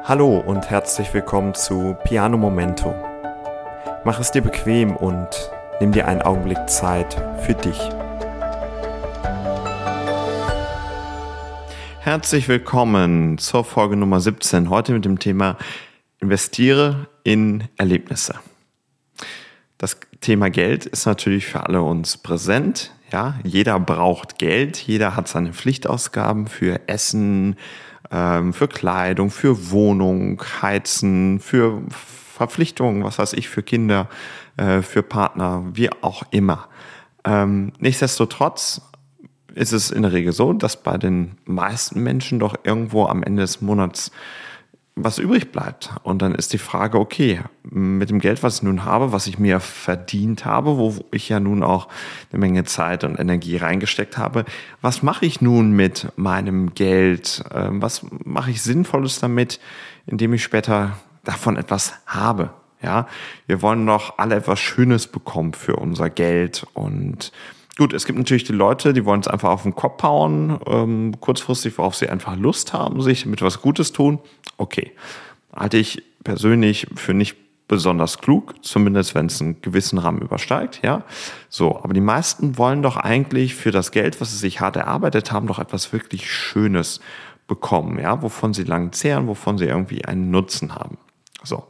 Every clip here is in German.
Hallo und herzlich willkommen zu Piano Momento. Mach es dir bequem und nimm dir einen Augenblick Zeit für dich. Herzlich willkommen zur Folge Nummer 17. Heute mit dem Thema Investiere in Erlebnisse. Das Thema Geld ist natürlich für alle uns präsent. Ja, jeder braucht Geld, jeder hat seine Pflichtausgaben für Essen, ähm, für Kleidung, für Wohnung, Heizen, für Verpflichtungen, was weiß ich, für Kinder, äh, für Partner, wie auch immer. Ähm, nichtsdestotrotz ist es in der Regel so, dass bei den meisten Menschen doch irgendwo am Ende des Monats was übrig bleibt. Und dann ist die Frage, okay, mit dem Geld, was ich nun habe, was ich mir verdient habe, wo ich ja nun auch eine Menge Zeit und Energie reingesteckt habe, was mache ich nun mit meinem Geld? Ähm, was mache ich Sinnvolles damit, indem ich später davon etwas habe? Ja, wir wollen doch alle etwas Schönes bekommen für unser Geld und Gut, es gibt natürlich die Leute, die wollen es einfach auf den Kopf hauen, ähm, kurzfristig, worauf sie einfach Lust haben, sich mit was Gutes tun. Okay, halte ich persönlich für nicht besonders klug, zumindest wenn es einen gewissen Rahmen übersteigt, ja. So, aber die meisten wollen doch eigentlich für das Geld, was sie sich hart erarbeitet haben, doch etwas wirklich Schönes bekommen, ja, wovon sie lang zehren, wovon sie irgendwie einen Nutzen haben. So.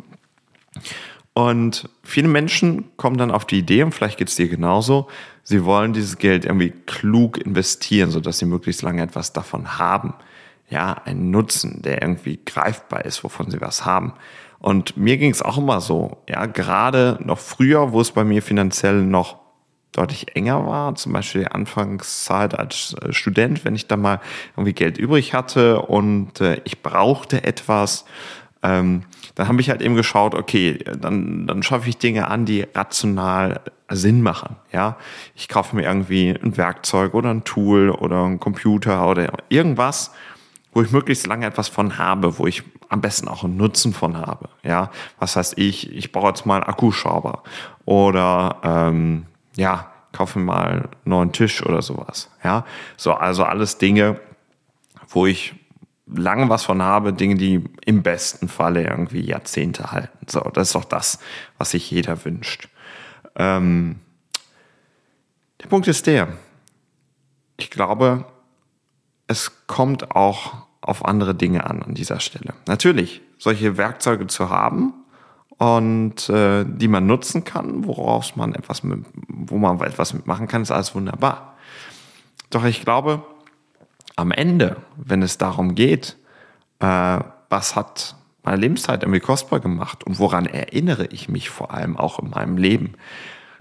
Und viele Menschen kommen dann auf die Idee, und vielleicht geht es dir genauso, sie wollen dieses Geld irgendwie klug investieren, sodass sie möglichst lange etwas davon haben. Ja, einen Nutzen, der irgendwie greifbar ist, wovon sie was haben. Und mir ging es auch immer so, ja, gerade noch früher, wo es bei mir finanziell noch deutlich enger war, zum Beispiel die Anfangszeit als äh, Student, wenn ich da mal irgendwie Geld übrig hatte und äh, ich brauchte etwas, ähm, dann habe ich halt eben geschaut, okay, dann, dann schaffe ich Dinge an, die rational Sinn machen. Ja, ich kaufe mir irgendwie ein Werkzeug oder ein Tool oder ein Computer oder irgendwas, wo ich möglichst lange etwas von habe, wo ich am besten auch einen Nutzen von habe. Ja, was heißt ich? Ich brauche jetzt mal einen Akkuschrauber oder ähm, ja, kaufe mir mal einen neuen Tisch oder sowas. Ja, so also alles Dinge, wo ich lange was von habe, Dinge, die im besten Falle irgendwie Jahrzehnte halten. So, das ist doch das, was sich jeder wünscht. Ähm, der Punkt ist der, ich glaube, es kommt auch auf andere Dinge an an dieser Stelle. Natürlich, solche Werkzeuge zu haben und äh, die man nutzen kann, woraus man etwas mit, wo man etwas mitmachen kann, ist alles wunderbar. Doch ich glaube, am Ende, wenn es darum geht, äh, was hat meine Lebenszeit irgendwie kostbar gemacht und woran erinnere ich mich vor allem auch in meinem Leben,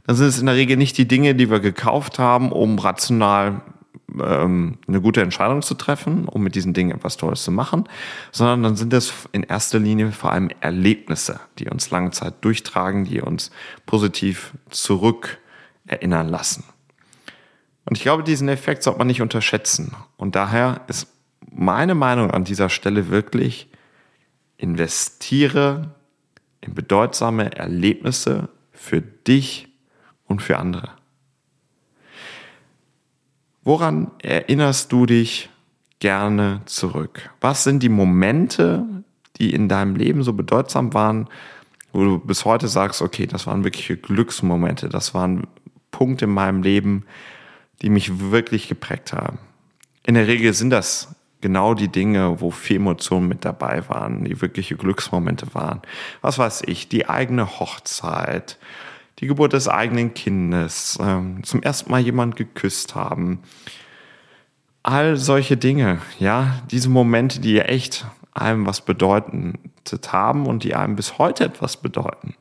dann sind es in der Regel nicht die Dinge, die wir gekauft haben, um rational ähm, eine gute Entscheidung zu treffen, um mit diesen Dingen etwas Tolles zu machen, sondern dann sind es in erster Linie vor allem Erlebnisse, die uns lange Zeit durchtragen, die uns positiv zurück erinnern lassen. Und ich glaube, diesen Effekt sollte man nicht unterschätzen. Und daher ist meine Meinung an dieser Stelle wirklich, investiere in bedeutsame Erlebnisse für dich und für andere. Woran erinnerst du dich gerne zurück? Was sind die Momente, die in deinem Leben so bedeutsam waren, wo du bis heute sagst, okay, das waren wirkliche Glücksmomente, das waren Punkte in meinem Leben, die mich wirklich geprägt haben. In der Regel sind das genau die Dinge, wo viel Emotionen mit dabei waren, die wirkliche Glücksmomente waren. Was weiß ich, die eigene Hochzeit, die Geburt des eigenen Kindes, ähm, zum ersten Mal jemand geküsst haben. All solche Dinge, ja, diese Momente, die echt einem was bedeutet haben und die einem bis heute etwas bedeuten,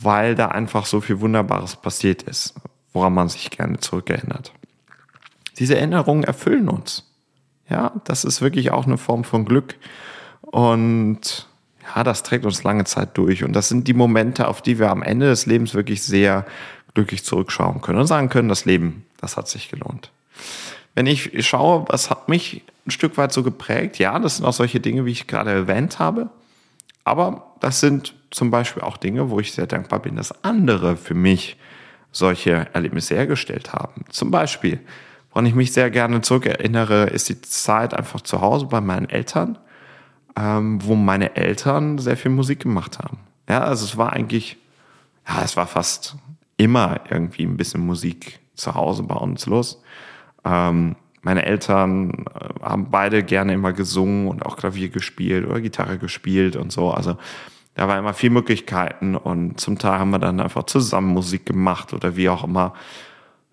weil da einfach so viel Wunderbares passiert ist woran man sich gerne zurückerinnert. Diese Erinnerungen erfüllen uns. Ja, das ist wirklich auch eine Form von Glück. Und ja, das trägt uns lange Zeit durch. Und das sind die Momente, auf die wir am Ende des Lebens wirklich sehr glücklich zurückschauen können und sagen können, das Leben, das hat sich gelohnt. Wenn ich schaue, was hat mich ein Stück weit so geprägt, ja, das sind auch solche Dinge, wie ich gerade erwähnt habe. Aber das sind zum Beispiel auch Dinge, wo ich sehr dankbar bin, dass andere für mich solche Erlebnisse hergestellt haben. Zum Beispiel, woran ich mich sehr gerne zurückerinnere, ist die Zeit einfach zu Hause bei meinen Eltern. ähm, wo meine Eltern sehr viel Musik gemacht haben. Ja, also es war eigentlich, ja, es war fast immer irgendwie ein bisschen Musik zu Hause bei uns los. Ähm, meine Eltern äh, haben beide gerne immer gesungen und auch Klavier gespielt oder Gitarre gespielt und so. Also da war immer viel Möglichkeiten und zum Teil haben wir dann einfach zusammen Musik gemacht oder wie auch immer.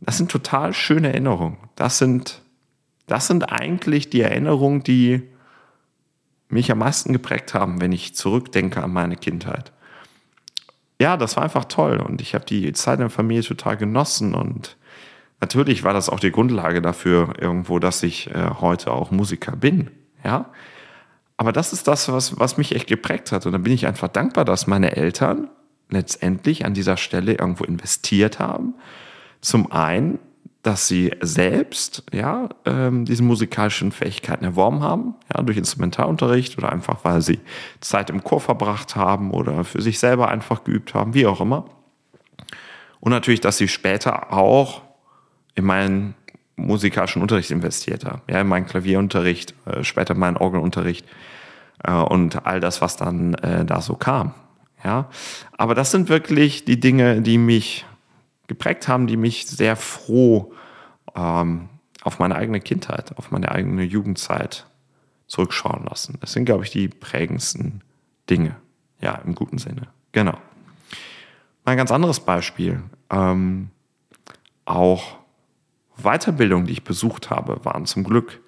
Das sind total schöne Erinnerungen. Das sind, das sind eigentlich die Erinnerungen, die mich am meisten geprägt haben, wenn ich zurückdenke an meine Kindheit ja, das war einfach toll und ich habe die Zeit in der Familie total genossen und natürlich war das auch die Grundlage dafür irgendwo, dass ich äh, heute auch Musiker bin, ja. Aber das ist das, was, was mich echt geprägt hat und da bin ich einfach dankbar, dass meine Eltern letztendlich an dieser Stelle irgendwo investiert haben. Zum einen dass sie selbst ja ähm, diese musikalischen Fähigkeiten erworben haben, ja durch Instrumentalunterricht oder einfach weil sie Zeit im Chor verbracht haben oder für sich selber einfach geübt haben, wie auch immer. Und natürlich, dass sie später auch in meinen musikalischen Unterricht investiert haben, ja in meinen Klavierunterricht, äh, später meinen Orgelunterricht äh, und all das, was dann äh, da so kam. Ja, aber das sind wirklich die Dinge, die mich geprägt haben, die mich sehr froh ähm, auf meine eigene Kindheit, auf meine eigene Jugendzeit zurückschauen lassen. Das sind, glaube ich, die prägendsten Dinge. Ja, im guten Sinne. Genau. Ein ganz anderes Beispiel. Ähm, auch Weiterbildungen, die ich besucht habe, waren zum Glück,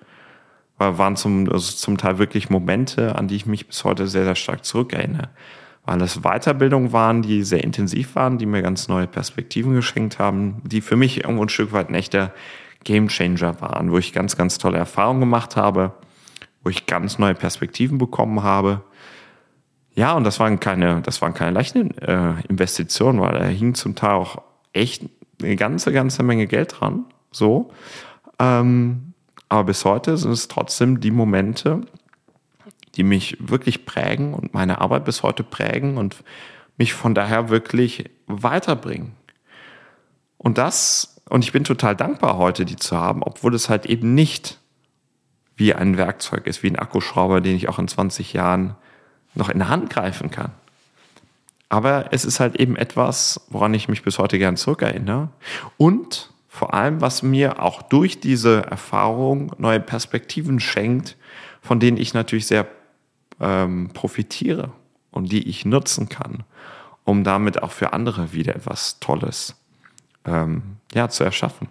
waren zum, also zum Teil wirklich Momente, an die ich mich bis heute sehr, sehr stark zurückerinnere weil es Weiterbildungen waren, die sehr intensiv waren, die mir ganz neue Perspektiven geschenkt haben, die für mich irgendwo ein Stück weit ein echter Gamechanger waren, wo ich ganz, ganz tolle Erfahrungen gemacht habe, wo ich ganz neue Perspektiven bekommen habe. Ja, und das waren keine, das waren keine leichten äh, Investitionen, weil da hing zum Teil auch echt eine ganze, ganze Menge Geld dran. So. Ähm, aber bis heute sind es trotzdem die Momente, die mich wirklich prägen und meine Arbeit bis heute prägen und mich von daher wirklich weiterbringen. Und das, und ich bin total dankbar heute, die zu haben, obwohl es halt eben nicht wie ein Werkzeug ist, wie ein Akkuschrauber, den ich auch in 20 Jahren noch in der Hand greifen kann. Aber es ist halt eben etwas, woran ich mich bis heute gern zurückerinnere. Und vor allem, was mir auch durch diese Erfahrung neue Perspektiven schenkt, von denen ich natürlich sehr ähm, profitiere und die ich nutzen kann, um damit auch für andere wieder etwas Tolles ähm, ja, zu erschaffen.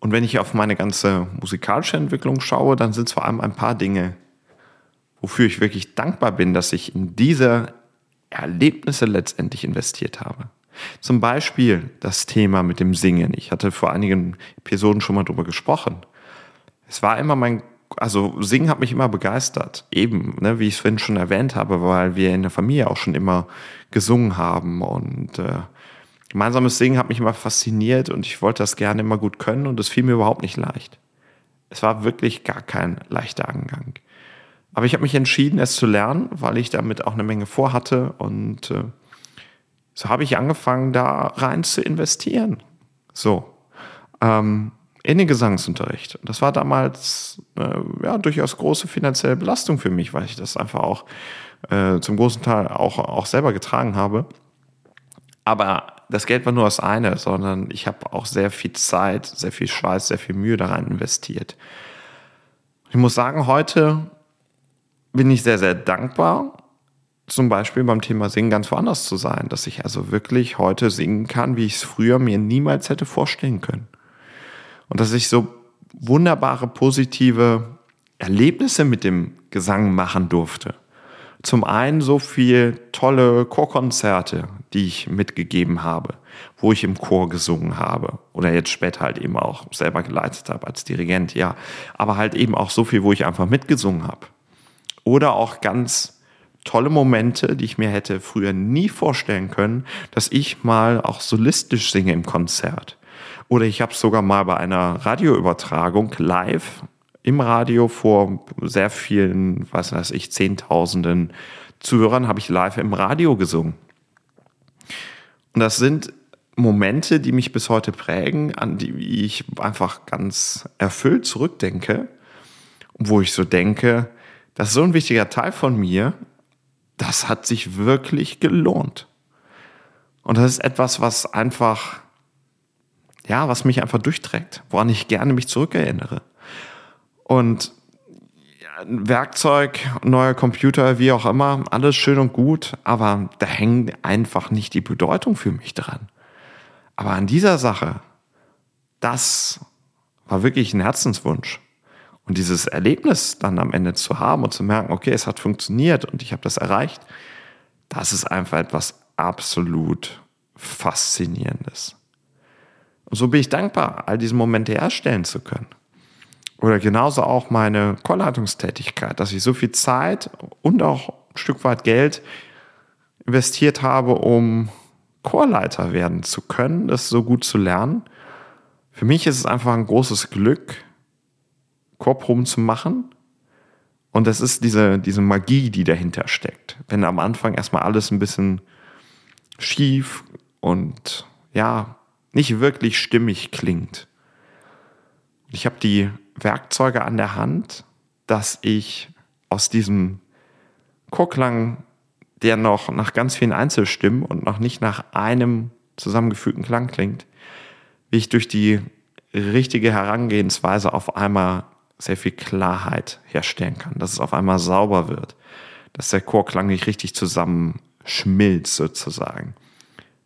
Und wenn ich auf meine ganze musikalische Entwicklung schaue, dann sind es vor allem ein paar Dinge, wofür ich wirklich dankbar bin, dass ich in diese Erlebnisse letztendlich investiert habe. Zum Beispiel das Thema mit dem Singen. Ich hatte vor einigen Episoden schon mal darüber gesprochen. Es war immer mein also Singen hat mich immer begeistert. Eben, ne, wie ich es vorhin schon erwähnt habe, weil wir in der Familie auch schon immer gesungen haben und äh, gemeinsames Singen hat mich immer fasziniert und ich wollte das gerne immer gut können und es fiel mir überhaupt nicht leicht. Es war wirklich gar kein leichter Angang. Aber ich habe mich entschieden, es zu lernen, weil ich damit auch eine Menge vorhatte und äh, so habe ich angefangen, da rein zu investieren. So. Ähm, in den Gesangsunterricht. Das war damals äh, ja durchaus große finanzielle Belastung für mich, weil ich das einfach auch äh, zum großen Teil auch, auch selber getragen habe. Aber das Geld war nur das eine, sondern ich habe auch sehr viel Zeit, sehr viel Schweiß, sehr viel Mühe daran investiert. Ich muss sagen, heute bin ich sehr, sehr dankbar, zum Beispiel beim Thema Singen ganz woanders zu sein, dass ich also wirklich heute singen kann, wie ich es früher mir niemals hätte vorstellen können und dass ich so wunderbare positive Erlebnisse mit dem Gesang machen durfte. Zum einen so viel tolle Chorkonzerte, die ich mitgegeben habe, wo ich im Chor gesungen habe oder jetzt später halt eben auch selber geleitet habe als Dirigent, ja, aber halt eben auch so viel, wo ich einfach mitgesungen habe. Oder auch ganz tolle Momente, die ich mir hätte früher nie vorstellen können, dass ich mal auch solistisch singe im Konzert. Oder ich habe es sogar mal bei einer Radioübertragung live im Radio vor sehr vielen, was weiß ich, Zehntausenden Zuhörern habe ich live im Radio gesungen. Und das sind Momente, die mich bis heute prägen, an die ich einfach ganz erfüllt zurückdenke. wo ich so denke, das ist so ein wichtiger Teil von mir, das hat sich wirklich gelohnt. Und das ist etwas, was einfach, ja, was mich einfach durchträgt, woran ich gerne mich zurückerinnere. Und Werkzeug, neuer Computer, wie auch immer, alles schön und gut, aber da hängt einfach nicht die Bedeutung für mich dran. Aber an dieser Sache, das war wirklich ein Herzenswunsch. Und dieses Erlebnis dann am Ende zu haben und zu merken, okay, es hat funktioniert und ich habe das erreicht, das ist einfach etwas absolut Faszinierendes. Und so bin ich dankbar, all diese Momente herstellen zu können. Oder genauso auch meine Chorleitungstätigkeit, dass ich so viel Zeit und auch ein Stück weit Geld investiert habe, um Chorleiter werden zu können, das so gut zu lernen. Für mich ist es einfach ein großes Glück, Chorproben zu machen. Und das ist diese, diese Magie, die dahinter steckt. Wenn am Anfang erstmal alles ein bisschen schief und ja, nicht wirklich stimmig klingt. Ich habe die Werkzeuge an der Hand, dass ich aus diesem Chorklang, der noch nach ganz vielen Einzelstimmen und noch nicht nach einem zusammengefügten Klang klingt, wie ich durch die richtige Herangehensweise auf einmal sehr viel Klarheit herstellen kann, dass es auf einmal sauber wird, dass der Chorklang nicht richtig zusammenschmilzt sozusagen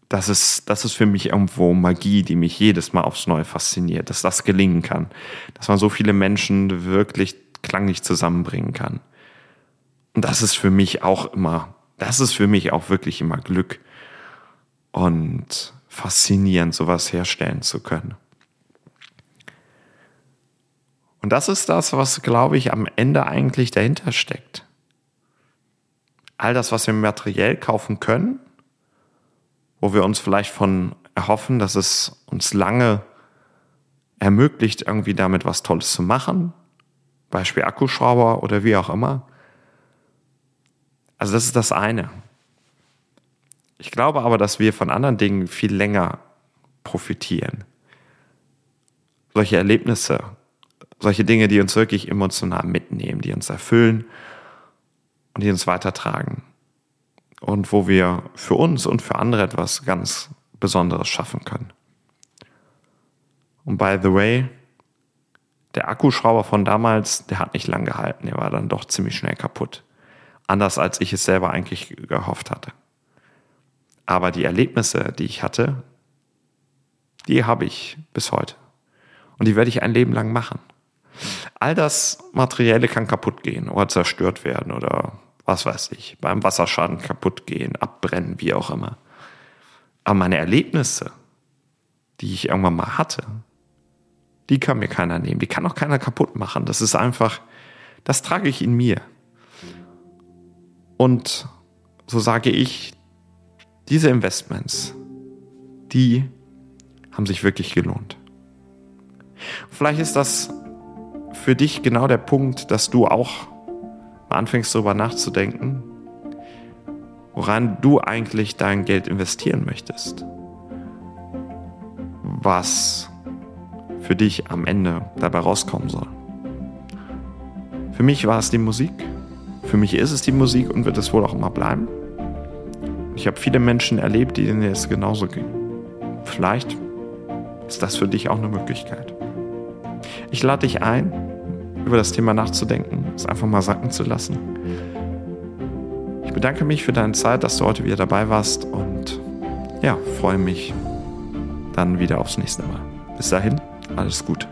das ist, das ist für mich irgendwo Magie, die mich jedes Mal aufs Neue fasziniert, dass das gelingen kann, dass man so viele Menschen wirklich klanglich zusammenbringen kann. Und das ist für mich auch immer, das ist für mich auch wirklich immer Glück und faszinierend, sowas herstellen zu können. Und das ist das, was, glaube ich, am Ende eigentlich dahinter steckt. All das, was wir materiell kaufen können, wo wir uns vielleicht von erhoffen, dass es uns lange ermöglicht, irgendwie damit was Tolles zu machen. Beispiel Akkuschrauber oder wie auch immer. Also das ist das eine. Ich glaube aber, dass wir von anderen Dingen viel länger profitieren. Solche Erlebnisse, solche Dinge, die uns wirklich emotional mitnehmen, die uns erfüllen und die uns weitertragen und wo wir für uns und für andere etwas ganz Besonderes schaffen können. Und by the way, der Akkuschrauber von damals, der hat nicht lang gehalten, der war dann doch ziemlich schnell kaputt. Anders als ich es selber eigentlich gehofft hatte. Aber die Erlebnisse, die ich hatte, die habe ich bis heute. Und die werde ich ein Leben lang machen. All das Materielle kann kaputt gehen oder zerstört werden oder was weiß ich, beim Wasserschaden kaputt gehen, abbrennen, wie auch immer. Aber meine Erlebnisse, die ich irgendwann mal hatte, die kann mir keiner nehmen, die kann auch keiner kaputt machen. Das ist einfach, das trage ich in mir. Und so sage ich, diese Investments, die haben sich wirklich gelohnt. Vielleicht ist das für dich genau der Punkt, dass du auch anfängst darüber nachzudenken, woran du eigentlich dein Geld investieren möchtest. Was für dich am Ende dabei rauskommen soll. Für mich war es die Musik. Für mich ist es die Musik und wird es wohl auch immer bleiben. Ich habe viele Menschen erlebt, denen es genauso ging. Vielleicht ist das für dich auch eine Möglichkeit. Ich lade dich ein, über das Thema nachzudenken, es einfach mal sacken zu lassen. Ich bedanke mich für deine Zeit, dass du heute wieder dabei warst und ja, freue mich dann wieder aufs nächste Mal. Bis dahin, alles Gute.